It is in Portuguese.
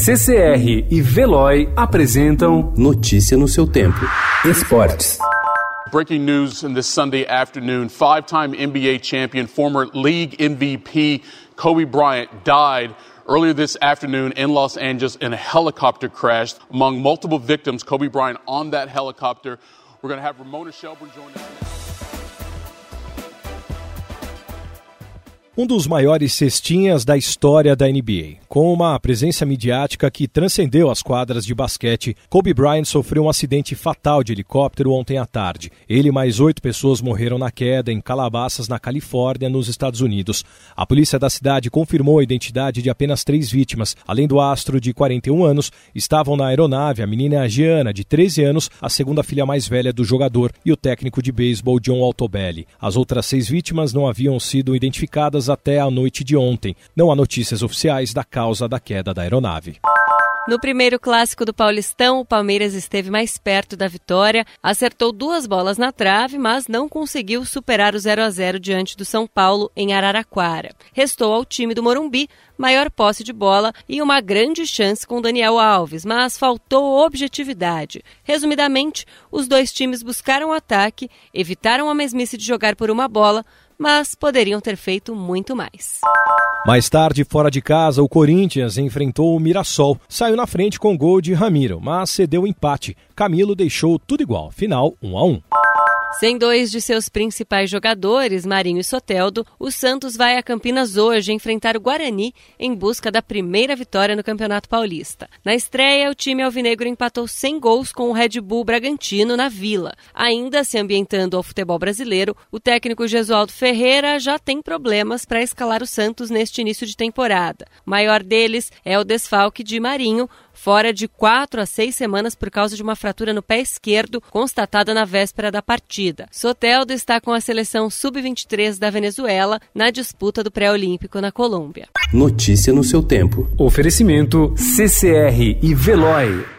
CCR e Veloy apresentam Notícia no seu tempo. Esportes. Breaking news in this Sunday afternoon five time NBA champion, former league MVP Kobe Bryant died earlier this afternoon in Los Angeles in a helicopter crash. Among multiple victims, Kobe Bryant on that helicopter. We're going to have Ramona Shelburne join us. Um dos maiores cestinhas da história da NBA. Com uma presença midiática que transcendeu as quadras de basquete, Kobe Bryant sofreu um acidente fatal de helicóptero ontem à tarde. Ele e mais oito pessoas morreram na queda em Calabasas, na Califórnia, nos Estados Unidos. A polícia da cidade confirmou a identidade de apenas três vítimas. Além do astro de 41 anos, estavam na aeronave a menina Gianna, de 13 anos, a segunda filha mais velha do jogador, e o técnico de beisebol John Altobelli. As outras seis vítimas não haviam sido identificadas até a noite de ontem. Não há notícias oficiais da causa da queda da aeronave. No primeiro clássico do Paulistão, o Palmeiras esteve mais perto da vitória, acertou duas bolas na trave, mas não conseguiu superar o 0 a 0 diante do São Paulo em Araraquara. Restou ao time do Morumbi maior posse de bola e uma grande chance com Daniel Alves, mas faltou objetividade. Resumidamente, os dois times buscaram o ataque, evitaram a mesmice de jogar por uma bola, mas poderiam ter feito muito mais. Mais tarde, fora de casa, o Corinthians enfrentou o Mirassol. Saiu na frente com gol de Ramiro, mas cedeu o empate. Camilo deixou tudo igual. Final 1 a 1. Sem dois de seus principais jogadores, Marinho e Soteldo, o Santos vai a Campinas hoje enfrentar o Guarani em busca da primeira vitória no Campeonato Paulista. Na estreia, o time alvinegro empatou sem gols com o Red Bull Bragantino na Vila. Ainda se ambientando ao futebol brasileiro, o técnico Gesualdo Ferreira já tem problemas para escalar o Santos neste início de temporada. O maior deles é o desfalque de Marinho, fora de quatro a seis semanas por causa de uma fratura no pé esquerdo constatada na véspera da partida. Soteldo está com a seleção sub-23 da Venezuela na disputa do pré-olímpico na Colômbia. Notícia no seu tempo. Oferecimento CCR e Veloy.